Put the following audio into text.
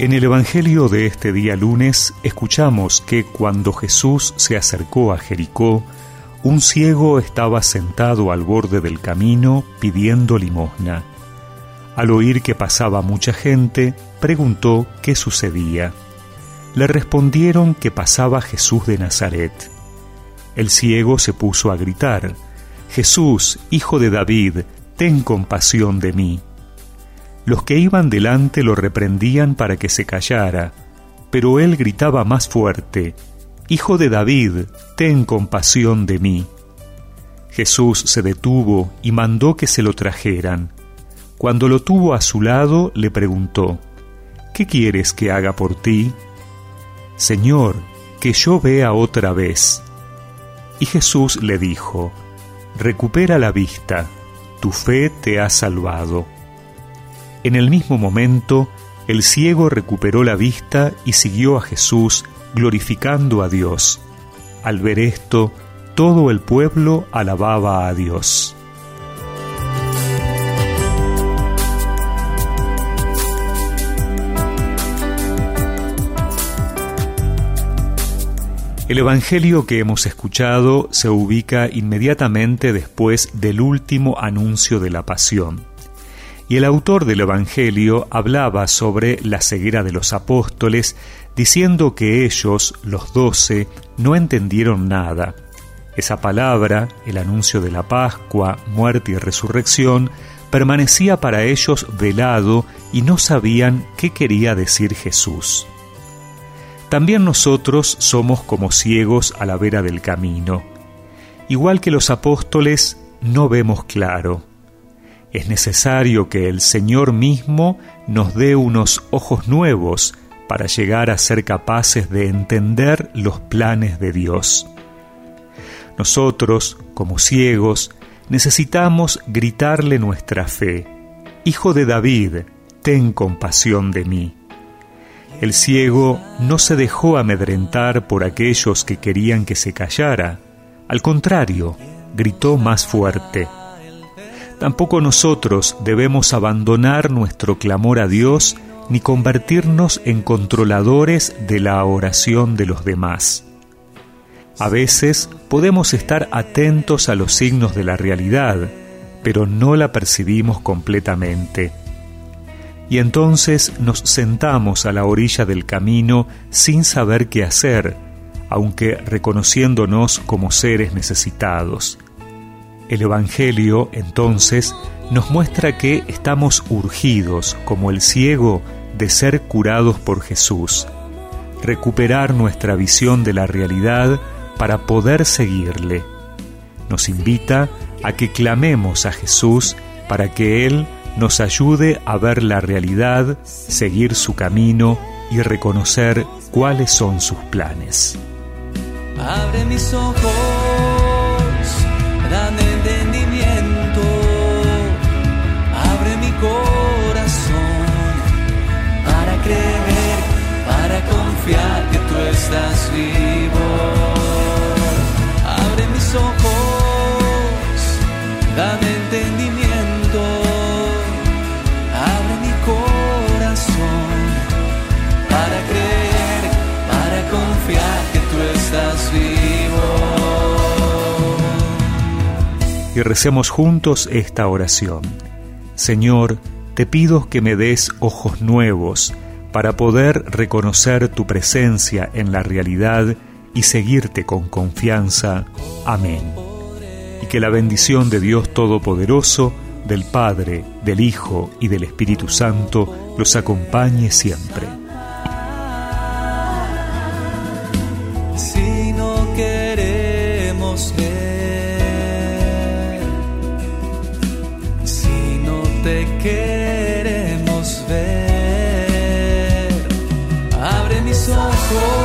En el Evangelio de este día lunes escuchamos que cuando Jesús se acercó a Jericó, un ciego estaba sentado al borde del camino pidiendo limosna. Al oír que pasaba mucha gente, preguntó qué sucedía. Le respondieron que pasaba Jesús de Nazaret. El ciego se puso a gritar, Jesús, hijo de David, ten compasión de mí. Los que iban delante lo reprendían para que se callara, pero él gritaba más fuerte, Hijo de David, ten compasión de mí. Jesús se detuvo y mandó que se lo trajeran. Cuando lo tuvo a su lado, le preguntó, ¿Qué quieres que haga por ti? Señor, que yo vea otra vez. Y Jesús le dijo, Recupera la vista, tu fe te ha salvado. En el mismo momento, el ciego recuperó la vista y siguió a Jesús, glorificando a Dios. Al ver esto, todo el pueblo alababa a Dios. El Evangelio que hemos escuchado se ubica inmediatamente después del último anuncio de la pasión. Y el autor del Evangelio hablaba sobre la ceguera de los apóstoles, diciendo que ellos, los doce, no entendieron nada. Esa palabra, el anuncio de la Pascua, muerte y resurrección, permanecía para ellos velado y no sabían qué quería decir Jesús. También nosotros somos como ciegos a la vera del camino. Igual que los apóstoles, no vemos claro es necesario que el Señor mismo nos dé unos ojos nuevos para llegar a ser capaces de entender los planes de Dios. Nosotros, como ciegos, necesitamos gritarle nuestra fe. Hijo de David, ten compasión de mí. El ciego no se dejó amedrentar por aquellos que querían que se callara. Al contrario, gritó más fuerte. Tampoco nosotros debemos abandonar nuestro clamor a Dios ni convertirnos en controladores de la oración de los demás. A veces podemos estar atentos a los signos de la realidad, pero no la percibimos completamente. Y entonces nos sentamos a la orilla del camino sin saber qué hacer, aunque reconociéndonos como seres necesitados. El Evangelio, entonces, nos muestra que estamos urgidos, como el ciego, de ser curados por Jesús, recuperar nuestra visión de la realidad para poder seguirle. Nos invita a que clamemos a Jesús para que Él nos ayude a ver la realidad, seguir su camino y reconocer cuáles son sus planes. Abre mis ojos dame entendimiento, recemos juntos esta oración. Señor, te pido que me des ojos nuevos para poder reconocer tu presencia en la realidad y seguirte con confianza. Amén. Y que la bendición de Dios Todopoderoso, del Padre, del Hijo y del Espíritu Santo los acompañe siempre. Queremos ver. Abre mis ojos,